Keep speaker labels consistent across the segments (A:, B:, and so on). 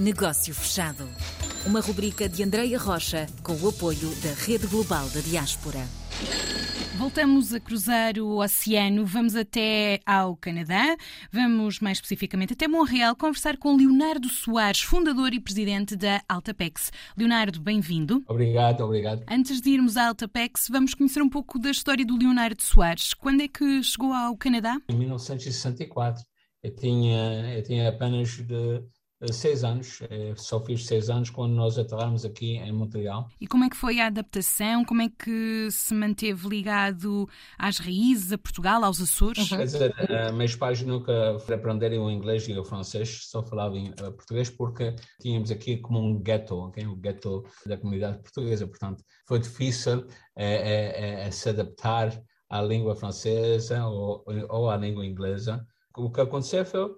A: Negócio Fechado. Uma rubrica de Andreia Rocha com o apoio da Rede Global da Diaspora.
B: Voltamos a cruzar o oceano, vamos até ao Canadá, vamos mais especificamente até Montreal conversar com Leonardo Soares, fundador e presidente da Altapex. Leonardo, bem-vindo.
C: Obrigado, obrigado.
B: Antes de irmos à Altapex, vamos conhecer um pouco da história do Leonardo Soares. Quando é que chegou ao Canadá?
C: Em 1964. Eu tinha, eu tinha apenas de seis anos, eh, só fiz seis anos quando nós aterramos aqui em Montreal.
B: E como é que foi a adaptação? Como é que se manteve ligado às raízes, a Portugal, aos Açores?
C: Uhum. Quer dizer, uh, meus pais nunca aprenderam o inglês e o francês, só falavam português porque tínhamos aqui como um ghetto, okay? o ghetto da comunidade portuguesa, portanto foi difícil uh, se adaptar à língua francesa ou, ou à língua inglesa. O que aconteceu foi é,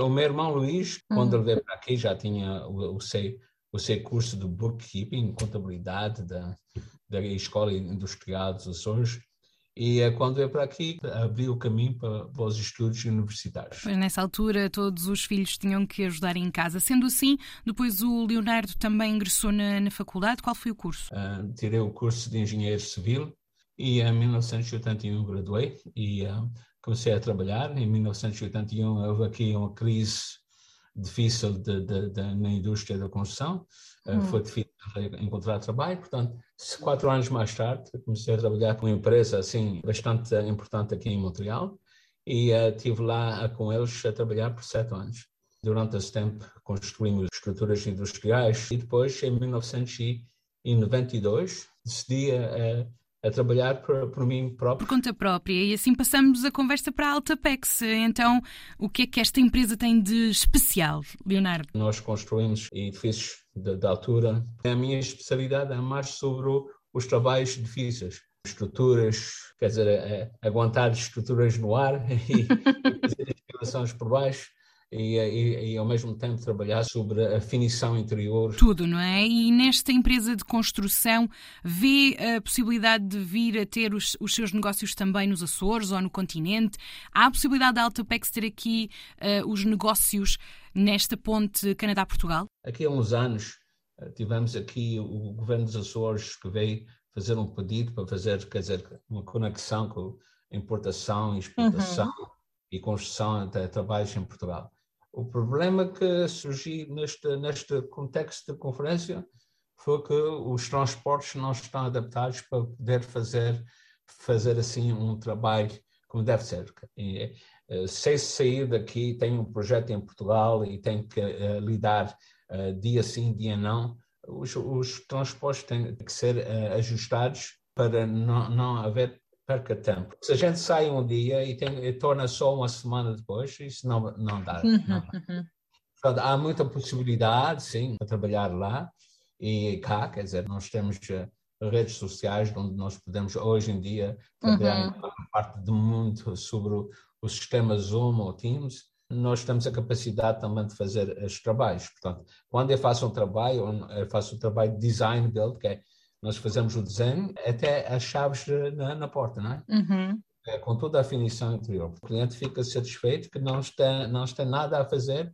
C: o meu irmão Luís, quando uhum. ele veio para aqui, já tinha o, o, seu, o seu curso de bookkeeping, contabilidade da, da Escola Industrial dos Açores. E eh, quando veio para aqui, abriu o caminho para, para, os estudos universitários.
B: Pois nessa altura, todos os filhos tinham que ajudar em casa. Sendo assim, depois o Leonardo também ingressou na, na faculdade. Qual foi o curso?
C: Uh, tirei o curso de Engenheiro Civil e em 1981 graduei e uh, comecei a trabalhar. Em 1981 houve aqui uma crise difícil de, de, de, na indústria da construção, hum. foi difícil encontrar trabalho, portanto, quatro anos mais tarde comecei a trabalhar com uma empresa assim bastante importante aqui em Montreal e uh, estive lá com eles a trabalhar por sete anos. Durante esse tempo construímos estruturas industriais e depois, em 1992, decidi uh, a trabalhar por, por, mim próprio.
B: Por conta própria. E assim passamos a conversa para a Altapex. Então, o que é que esta empresa tem de especial, Leonardo?
C: Nós construímos edifícios de altura. A minha especialidade é mais sobre os trabalhos difíceis. Estruturas, quer dizer, é, é aguentar estruturas no ar e, e fazer instalações por baixo e, e, e, ao mesmo tempo trabalhar sobre a finição interior.
B: Tudo, não é? E nesta empresa de construção vê a possibilidade de vir a ter os, os seus negócios também nos Açores ou no continente? Há a possibilidade da Altapex ter aqui uh, os negócios nesta ponte Canadá-Portugal?
C: Aqui há uns anos eh, tivemos aqui o governo dos Açores que veio fazer um pedido para fazer, quer dizer, uma conexão com importação, exportação uhum. e construção de trabalhos em Portugal. O problema que surgiu neste, neste contexto de conferência foi que os transportes não estão adaptados para poder fazer, fazer assim um trabalho como deve ser. E, eh, se sair daqui, tem um projeto em Portugal e tem que uh, lidar uh, dia sim, dia não, os, os transportes têm que ser uh, ajustados para não, não haver perca tempo. Se a gente sai um dia e, tem, e torna só uma semana depois, isso não, não dá. Não dá. Uhum. Portanto, há muita possibilidade, sim, para trabalhar lá e cá, quer dizer, nós temos uh, redes sociais onde nós podemos hoje em dia trabalhar uhum. em parte do mundo sobre o, o sistema Zoom ou Teams, nós temos a capacidade também de fazer os trabalhos. Portanto, quando eu faço um trabalho, eu faço o um trabalho de design build, que é nós fazemos o desenho até as chaves na, na porta, não é? Uhum. é? Com toda a finição interior. O cliente fica satisfeito que não está, não está nada a fazer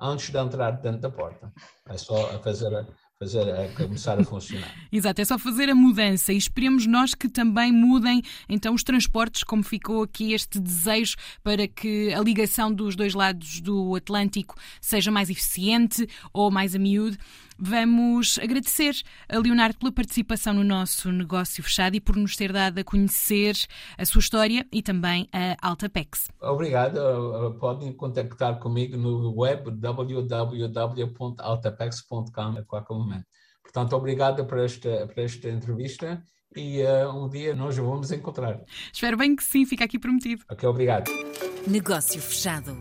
C: antes de entrar dentro da porta. É só a fazer fazer a começar a funcionar.
B: Exato, é só fazer a mudança e esperemos nós que também mudem então os transportes, como ficou aqui este desejo para que a ligação dos dois lados do Atlântico seja mais eficiente ou mais a miúdo. Vamos agradecer a Leonardo pela participação no nosso negócio fechado e por nos ter dado a conhecer a sua história e também a Altapex.
C: Obrigado. Podem contactar comigo no web www.altapex.com a qualquer momento. Portanto, obrigado por esta, por esta entrevista e uh, um dia nós vamos encontrar.
B: Espero bem que sim, fica aqui prometido.
C: Ok, obrigado.
A: Negócio fechado.